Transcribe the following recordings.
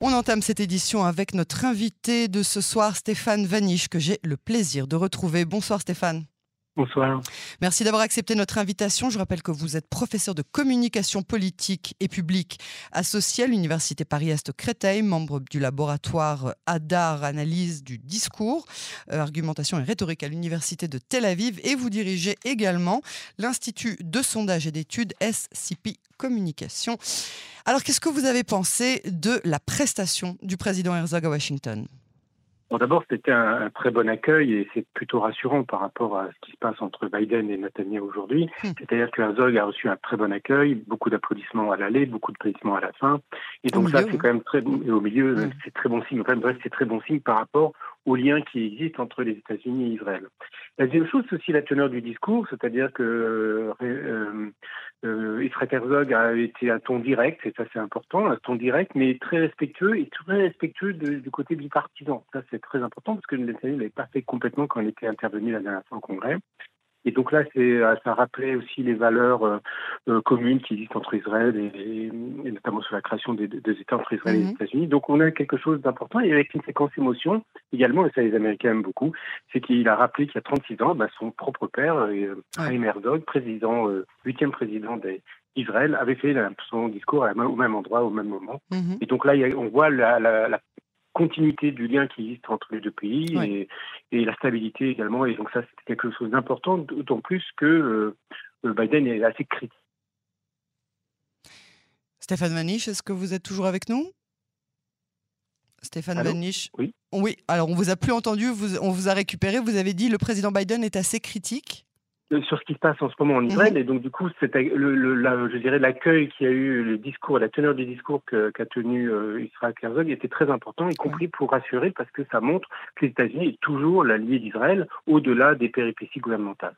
On entame cette édition avec notre invité de ce soir, Stéphane Vaniche, que j'ai le plaisir de retrouver. Bonsoir Stéphane. Bonsoir. Merci d'avoir accepté notre invitation. Je rappelle que vous êtes professeur de communication politique et publique associé à l'Université Paris-Est Créteil, membre du laboratoire ADAR, analyse du discours, euh, argumentation et rhétorique à l'Université de Tel Aviv. Et vous dirigez également l'Institut de sondage et d'études SCP Communication. Alors, qu'est-ce que vous avez pensé de la prestation du président Herzog à Washington? Bon, D'abord, c'était un, très bon accueil et c'est plutôt rassurant par rapport à ce qui se passe entre Biden et Netanyahu aujourd'hui. Hmm. C'est-à-dire que Herzog a reçu un très bon accueil, beaucoup d'applaudissements à l'aller, beaucoup d'applaudissements à la fin. Et donc ça, c'est quand même très bon. Et au milieu, hmm. c'est très bon signe. Enfin, bref, c'est très bon signe par rapport aux liens qui existent entre les États-Unis et Israël. La deuxième chose, c'est aussi la teneur du discours, c'est-à-dire que euh, euh, euh, Israël Herzog a été un ton direct, et ça c'est important, un ton direct, mais très respectueux et très respectueux du côté bipartisan. Ça c'est très important parce que ne l'avait pas fait complètement quand il était intervenu la dernière fois au Congrès. Et donc là, euh, ça rappelait aussi les valeurs euh, euh, communes qui existent entre Israël et, notamment sur la création des, États entre Israël et les mhm. États-Unis. Donc on a quelque chose d'important et avec une séquence émotion également, et ça les Américains aiment beaucoup, c'est qu'il a rappelé qu'il y a 36 ans, bah, son propre père, euh, Chaim Herzog, président, huitième président d'Israël, avait fait son discours au même endroit, au même moment. Mhm. Et donc là, on voit la, la, continuité du lien qui existe entre les deux pays et, la stabilité également. Et donc ça, c'est quelque chose d'important, d'autant plus que euh, Biden est assez critique. Stéphane Maniche, est-ce que vous êtes toujours avec nous? Stéphane Maniche Oui. Oui, alors on vous a plus entendu, on vous a récupéré, vous avez dit le président Biden est assez critique sur ce qui se passe en ce moment en mhm. Israël. Et donc, du coup, le, le, je dirais l'accueil qui a eu, le discours, la teneur du discours qu'a tenu euh, Israël Herzog était très important, y compris pour rassurer, parce que ça montre que les États-Unis est toujours l'allié d'Israël au-delà des péripéties gouvernementales.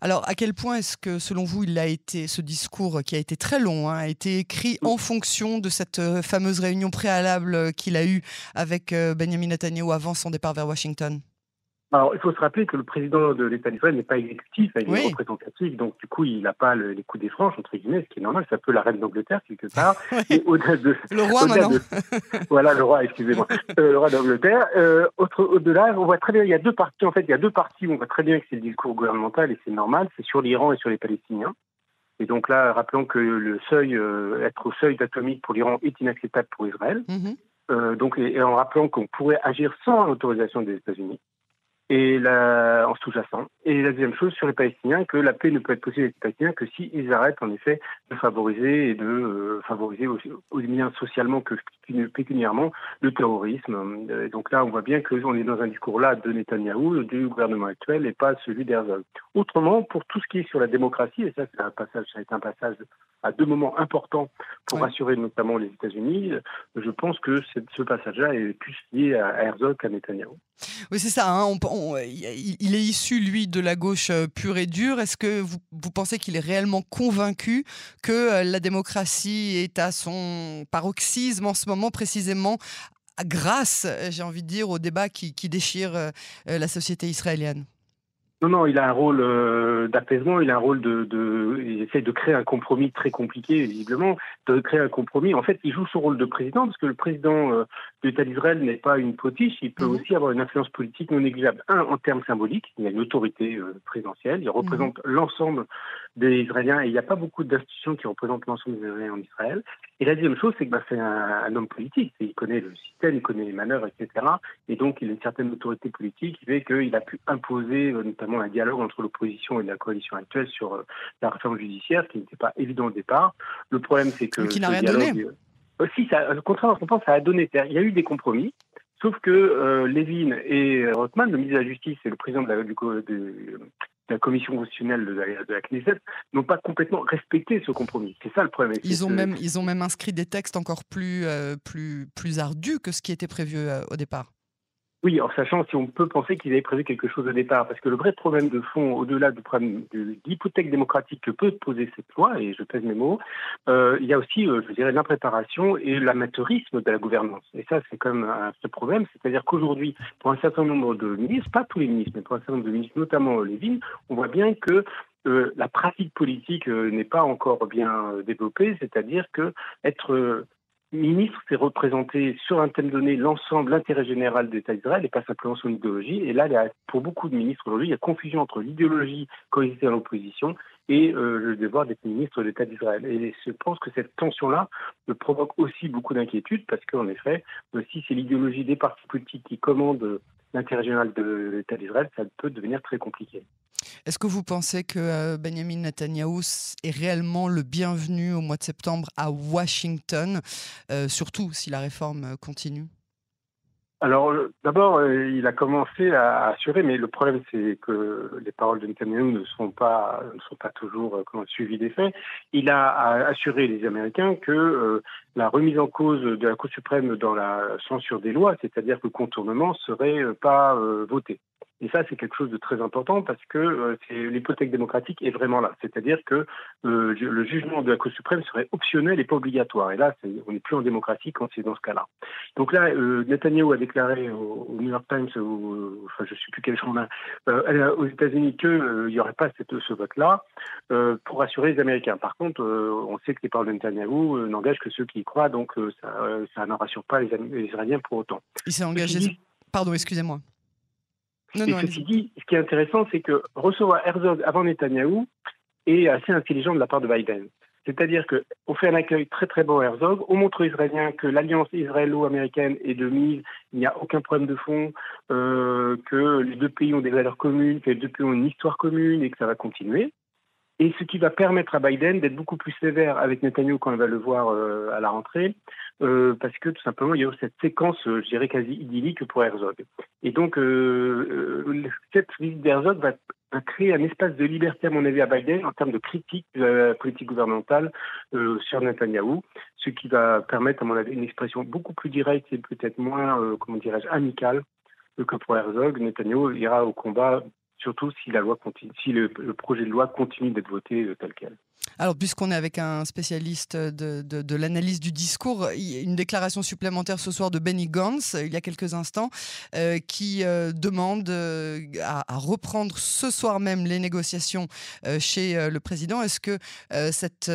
Alors, à quel point est-ce que, selon vous, il a été, ce discours qui a été très long, hein, a été écrit en fonction de cette euh, fameuse réunion préalable qu'il a eue avec euh, Benjamin Netanyahu avant son départ vers Washington? Alors, il faut se rappeler que le président de l'État d'Israël n'est pas exécutif, il est représentatif, donc du coup, il n'a pas les coups des franches, entre guillemets, ce qui est normal, c'est un peu la reine d'Angleterre, quelque part. de, le roi, maintenant. voilà, le roi, excusez-moi. Euh, le roi d'Angleterre. Euh, Au-delà, on voit très bien, il y a deux parties, en fait, il y a deux parties où on voit très bien que c'est le discours gouvernemental, et c'est normal, c'est sur l'Iran et sur les Palestiniens. Et donc là, rappelons que le seuil, euh, être au seuil d'atomique pour l'Iran est inacceptable pour Israël. Mhm. Euh, donc, et en rappelant qu'on pourrait agir sans l'autorisation des États-Unis et la, en sous-jacent. Et la deuxième chose sur les Palestiniens, que la paix ne peut être possible avec les Palestiniens que s'ils arrêtent en effet de favoriser et de euh, favoriser aussi, bien socialement que pécuniairement le terrorisme. Euh, donc là, on voit bien qu'on est dans un discours là de Netanyahou, du gouvernement actuel, et pas celui d'Herzog. Autrement, pour tout ce qui est sur la démocratie, et ça c'est un passage, ça a été un passage à deux moments importants pour rassurer notamment les États-Unis, je pense que ce passage-là est plus lié à Herzog qu'à Netanyahou. Oui, c'est ça. Hein. Il est issu, lui, de la gauche euh, pure et dure. Est-ce que vous, pensez qu'il est réellement convaincu que euh, la démocratie est à son paroxysme en ce moment, précisément grâce, j'ai envie de dire, au débat qui, déchire euh, la société israélienne? Non, non, il a un rôle euh, d'apaisement, il a un rôle de, il essaie de créer un compromis très compliqué, visiblement, de créer un compromis. En fait, il joue son rôle de président parce que le président euh, de l'État d'Israël n'est pas une potiche, il peut mhm. aussi avoir une influence politique non négligeable. Un, en termes symboliques, il a une autorité euh, présidentielle, il représente mhm. l'ensemble des Israéliens et il n'y a pas beaucoup d'institutions qui représentent l'ensemble des Israéliens en Israël. Et la deuxième chose, c'est que bah, c'est un, homme politique, il connaît le système, il connaît les manœuvres, etc. Et donc, il a une certaine autorité politique qui fait qu'il a pu imposer notamment un dialogue entre l'opposition et la coalition actuelle sur euh, la réforme judiciaire, qui n'était pas évident au départ. Le problème, c'est que... Qui n'a rien donné euh, Si, ça, ce qu'on pense, ça a donné. Il y a eu des compromis, sauf que euh, et Rothman, le ministre de la Justice et le président de la, de, la commission constitutionnelle de la, Knesset n'ont pas complètement respecté ce compromis. C'est ça le problème. Ils ont, même, ils ont même inscrit des textes encore plus, plus, plus ardus que ce qui était prévu au départ. Oui, en sachant si on peut penser qu'ils avaient prévu quelque chose au départ, parce que le vrai problème de fond, au-delà du problème de l'hypothèque démocratique que peut poser cette loi, et je pèse mes mots, euh, il y a aussi, euh, je dirais, l'impréparation et l'amateurisme de la gouvernance. Et ça, c'est quand même un vrai problème, c'est-à-dire qu'aujourd'hui, pour un certain nombre de ministres, pas tous les ministres, mais pour un certain nombre de ministres, notamment Lévin, on voit bien que euh, la pratique politique n'est pas encore bien développée, c'est-à-dire que être ministre, c'est représenter sur un thème donné l'ensemble, l'intérêt général de l'État d'Israël et pas simplement son idéologie. Et là, pour beaucoup de ministres aujourd'hui, il y a confusion entre l'idéologie quand ils étaient en opposition et euh, le devoir d'être ministre de l'État d'Israël. Et je pense que cette tension-là provoque aussi beaucoup d'inquiétude parce qu'en effet, euh, si c'est l'idéologie des partis politiques qui commandent général de l'État d'Israël, ça peut devenir très compliqué. Est-ce que vous pensez que euh, Benjamin Netanyahu est réellement le bienvenu au mois de septembre à Washington, euh, surtout si la réforme continue? Alors, d'abord, il a commencé à assurer, mais le problème, c'est que les paroles de Netanyahu ne sont pas, ne sont pas toujours suivies des faits. Il a assuré les Américains que la remise en cause de la Cour suprême dans la censure des lois, c'est-à-dire que le contournement, serait pas voté. Et ça, c'est quelque chose de très important parce que euh, l'hypothèque démocratique est vraiment là. C'est-à-dire que euh, le jugement de la Cour suprême serait optionnel et pas obligatoire. Et là, on n'est plus en démocratie quand c'est dans ce cas-là. Donc là, euh, Netanyahu a déclaré au, New York Times, enfin, je ne sais plus quel journal, euh, aux États-Unis qu'il n'y aurait pas cette, ce vote-là pour rassurer les Américains. Par contre, on sait que les paroles de Netanyahu n'engagent que ceux qui y croient, donc ça, ça n'en rassure pas les, Israéliens pour autant. Il s'est engagé. Pardon, excusez-moi. Non, et ceci dit, ce qui est intéressant, c'est que recevoir Herzog avant Netanyahou est assez intelligent de la part de Biden. C'est-à-dire qu'on fait un accueil très très beau à Herzog, on montre aux Israéliens que l'alliance israélo-américaine est de mise, il n'y a aucun problème de fond, euh, que les deux pays ont des valeurs communes, que les deux pays ont une histoire commune et que ça va continuer. Et ce qui va permettre à Biden d'être beaucoup plus sévère avec Netanyahu quand il va le voir euh, à la rentrée, euh, parce que tout simplement, il y a cette séquence, euh, je dirais, quasi idyllique pour Herzog. Et donc, euh, euh cette visite d'Herzog va, créer un espace de liberté, à mon avis, à Biden en termes de critique de la politique gouvernementale sur Netanyahou, ce qui va permettre, à mon avis, une expression beaucoup plus directe et peut-être moins, comment dirais-je, amicale que pour Herzog. Netanyahou ira au combat surtout si la loi continue, si le, projet de loi continue d'être voté tel quel. Alors, puisqu'on est avec un spécialiste de, l'analyse du discours, une déclaration supplémentaire ce soir de Benny Gantz, il y a quelques instants, euh, qui euh, demande euh, à, reprendre ce soir même les négociations chez le président. Est-ce que cette,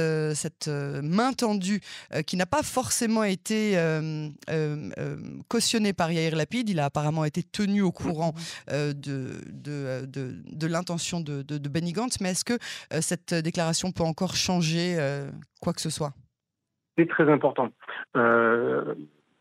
main tendue, qui n'a pas forcément été cautionnée par Yair Lapid, il a apparemment été tenu au courant de, de, de l'intention de, Benny Gantz, mais est-ce que cette déclaration peut encore changer euh, quoi que ce soit? C'est très important. Euh,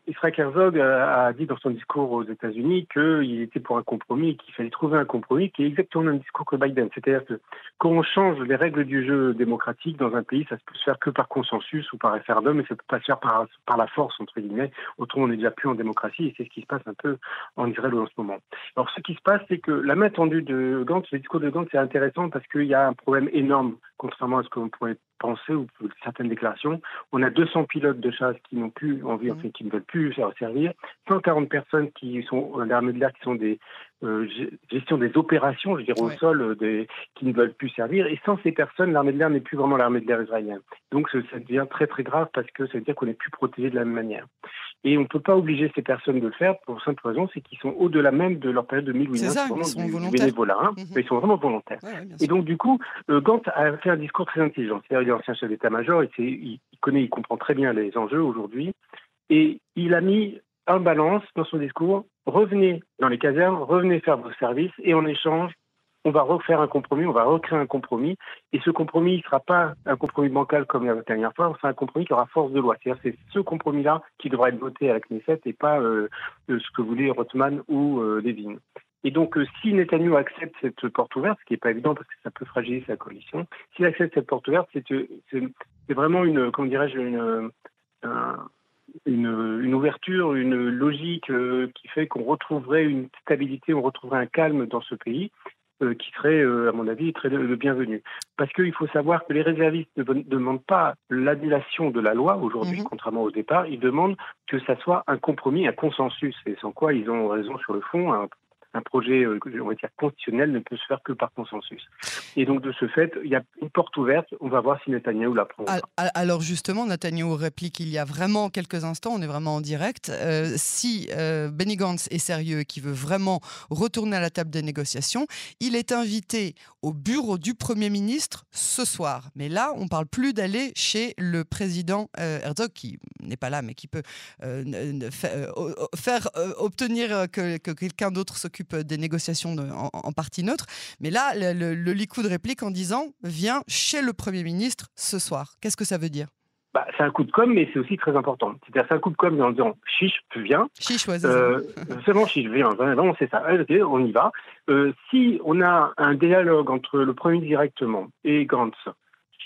Israël Herzog a, dit dans son discours aux États-Unis qu'il était pour un compromis et qu'il fallait trouver un compromis qui est exactement le même discours que Biden. C'est-à-dire que quand on change les règles du jeu démocratique dans un pays, ça ne peut se faire que par consensus ou par référendum et ça ne peut pas se faire par, par la force, entre guillemets. Autrement, on n'est déjà plus en démocratie et c'est ce qui se passe un peu en Israël en ce moment. Alors, ce qui se passe, c'est que la main tendue de Gantz, le discours de Gantz, c'est intéressant parce qu'il y a un problème énorme, contrairement à ce qu'on pourrait ou certaines déclarations. On a 200 pilotes de chasse qui n'ont plus envie, enfin, qui ne veulent plus servir, 140 personnes qui sont dans l'armée de l'air, qui sont des euh, gestion des opérations, je dirais au sol, euh, des, qui ne veulent plus servir. Et sans ces personnes, l'armée de l'air n'est plus vraiment l'armée de l'air israélienne. Donc ça devient très très grave parce que ça veut dire qu'on n'est plus protégé de la même manière. Et on ne peut pas obliger ces personnes de le faire pour simple raison, c'est qu'ils sont au-delà même de leur période de 1000 ils sont volontaires. Hein. Mhm. ils sont vraiment volontaires. et donc du coup, euh, Gant a fait un discours très intelligent. C'est-à-dire, il est ancien chef d'état-major, il, il connaît, il comprend très bien les enjeux aujourd'hui. Et il a mis un balance dans son discours. Revenez dans les casernes, revenez faire vos services et en échange, on va refaire un compromis, on va recréer un compromis. Et ce compromis ne sera pas un compromis bancal comme la dernière fois, c'est un compromis qui aura force de loi. C'est-à-dire c'est ce compromis-là qui devra être voté à la Knesset et pas euh, ce que voulaient Rothman ou euh. Et donc, euh, si Netanyahu accepte cette porte ouverte, ce qui n'est pas évident parce que ça peut fragiliser sa coalition, s'il accepte cette porte ouverte, c'est vraiment une, comment dirais-je, une, une, ouverture, une logique euh, qui fait qu'on retrouverait une stabilité, on retrouverait un calme dans ce pays euh, qui serait, euh, à mon avis, très le bienvenu. Parce qu'il faut savoir que les réservistes ne demandent pas l'annulation de la loi aujourd'hui, mhm. contrairement au départ, ils demandent que ça soit un compromis, un consensus, et sans quoi ils ont raison sur le fond, un projet, on va dire, constitutionnel ne peut se faire que par consensus. Et donc, de ce fait, il y a une porte ouverte. On va voir si Netanyahou la prend. Alors, justement, Netanyahou réplique il y a vraiment quelques instants, on est vraiment en direct. si Benny Gantz est sérieux, qui veut vraiment retourner à la table des négociations, il est invité au bureau du Premier ministre ce soir. Mais là, on ne parle plus d'aller chez le président Herzog, qui n'est pas là, mais qui peut faire obtenir que, quelqu'un d'autre s'occupe des négociations en, partie neutre. Mais là, le, le, Likoud réplique en disant Viens chez le Premier ministre ce soir. Qu'est-ce que ça veut dire? Bah, c'est un coup de com, mais c'est aussi très important. C'est-à-dire, c'est un coup de com en disant chiche, viens. Chiche, ouais, euh, bon, chiche, viens. Vraiment, c'est ça. on y va. Euh, si on a un dialogue entre le Premier directement et Gantz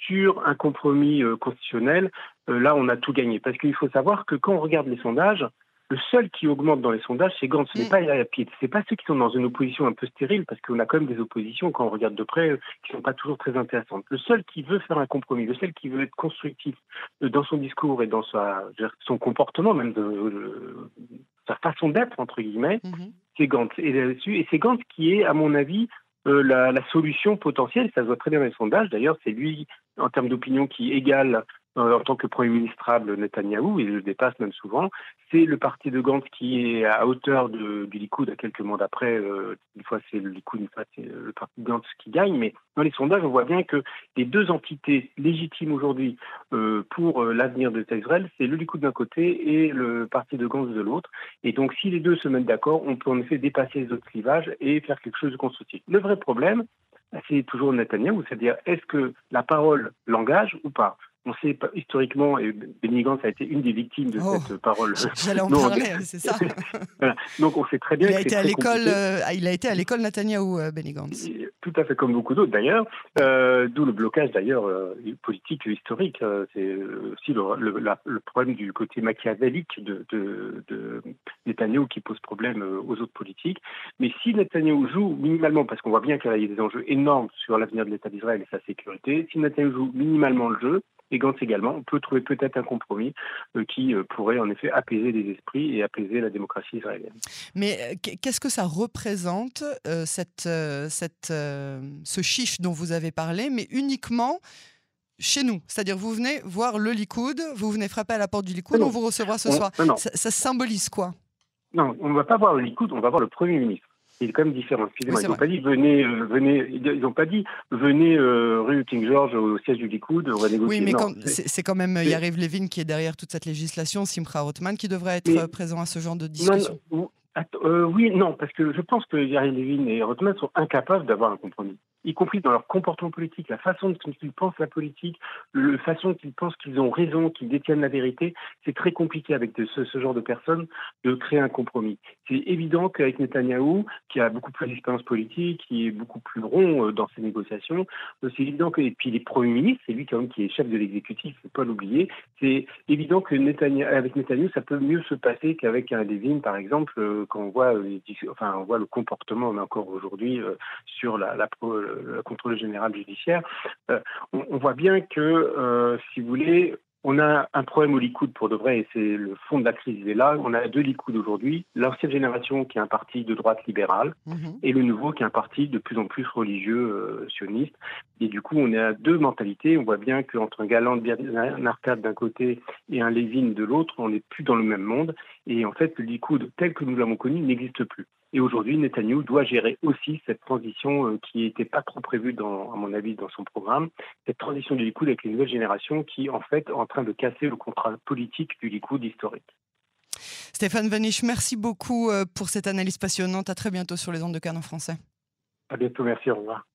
sur un compromis euh, constitutionnel, euh, là, on a tout gagné. Parce qu'il faut savoir que quand on regarde les sondages, le seul qui augmente dans les sondages, c'est Gantz. Ce n'est mm. pas Yair Ce n'est pas ceux qui sont dans une opposition un peu stérile, parce qu'on a quand même des oppositions, quand on regarde de près, euh, qui ne sont pas toujours très intéressantes. Le seul qui veut faire un compromis, le seul qui veut être constructif euh, dans son discours et dans sa, son comportement, même de, euh, sa façon d'être, entre guillemets, mm-hmm. c'est Gantz. Et, c'est Gantz qui est, à mon avis, la, la, solution potentielle. Ça se voit très bien dans les sondages. D'ailleurs, c'est lui, en termes d'opinion, qui égale en tant que Premier ministrable Netanyahou, il le dépasse même souvent. C'est le parti de Gantz qui est à hauteur de, du Likoud à quelques mois d'après. Euh, une fois c'est le Likoud, une fois c'est le parti de Gantz qui gagne. Mais dans les sondages, on voit bien que les deux entités légitimes aujourd'hui euh, pour euh, l'avenir de Israël, c'est le Likoud d'un côté et le parti de Gantz de l'autre. Et donc si les deux se mettent d'accord, on peut en effet dépasser les autres clivages et faire quelque chose de constructif. Le vrai problème, c'est toujours Netanyahou, c'est-à-dire est-ce que la parole l'engage ou pas? On sait historiquement, et Benny Gantz a été une des victimes de oh, cette parole. J'allais en parler, c'est ça. Donc on sait très bien. Il a été à l'école. Euh, il a été à l'école Netanyahou, euh, Benny Gantz. Tout à fait comme beaucoup d'autres d'ailleurs. Euh, d'où le blocage d'ailleurs politique historique. c'est aussi le, problème du côté machiavélique de, de, de, Netanyahou qui pose problème aux autres politiques. Mais si Netanyahou joue minimalement, parce qu'on voit bien qu'il y a des enjeux énormes sur l'avenir de l'État d'Israël et sa sécurité, si Netanyahou joue minimalement le jeu, et Gantz également, on peut trouver peut-être un compromis euh, qui euh, pourrait en effet apaiser les esprits et apaiser la démocratie israélienne. Mais euh, qu'est-ce que ça représente, cette, cette, ce chiffre dont vous avez parlé, mais uniquement chez nous? C'est-à-dire, vous venez voir le Likoud, vous venez frapper à la porte du Likoud, on vous recevra ce soir. Ça, ça, symbolise quoi? Non, on ne va pas voir le Likoud, on va voir le Premier ministre il est quand même différent. Excusez-moi, ils n'ont pas dit venez, euh, venez, ils n'ont pas dit venez euh, rue King George au siège du Likoud, on va négocier. Oui, mais c'est quand même Yariv Levin qui est derrière toute cette législation, Simcha Rothman qui devrait être présent à ce genre de discussion. Euh, oui, non, parce que je pense que Yariv Levin et Rothman sont incapables d'avoir un compromis y compris dans leur comportement politique, la façon dont ils pensent la politique, la façon qu'ils pensent qu'ils ont raison, qu'ils détiennent la vérité, c'est très compliqué avec ce, genre de personnes de créer un compromis. C'est évident qu'avec Netanyahou, qui a beaucoup plus d'expérience politique, qui est beaucoup plus rond euh, dans ses négociations, euh, c'est évident que, et puis les premiers ministres, c'est lui quand même qui est chef de l'exécutif, il ne faut pas l'oublier, c'est évident que Netanyahou, avec Netanyahou, ça peut mieux se passer qu'avec un Levin, par exemple, euh, quand on voit, enfin, on voit le comportement, on encore aujourd'hui, sur la, le contrôle général judiciaire, euh, on, voit bien que, euh, si vous voulez, on a un problème au Likoud pour de vrai, et c'est le fond de la crise. Et là, on a deux Likoud aujourd'hui. L'ancienne génération qui est un parti de droite libérale, mhm. et le nouveau qui est un parti de plus en plus religieux euh, sioniste. Et du coup, on est à deux mentalités. On voit bien qu'entre un galant un arcade d'un côté et un Lévin de l'autre, on n'est plus dans le même monde. Et en fait, le Likoud tel que nous l'avons connu n'existe plus. Et aujourd'hui, Netanyahu doit gérer aussi cette transition euh, qui n'était pas trop prévue, dans, à mon avis, dans son programme, cette transition du Likoud avec les nouvelles générations qui, en fait, est en train de casser le contrat politique du Likoud historique. Stéphane Vanish, merci beaucoup euh, pour cette analyse passionnante. À très bientôt sur les ondes de Cannes en français. À bientôt, merci, au revoir.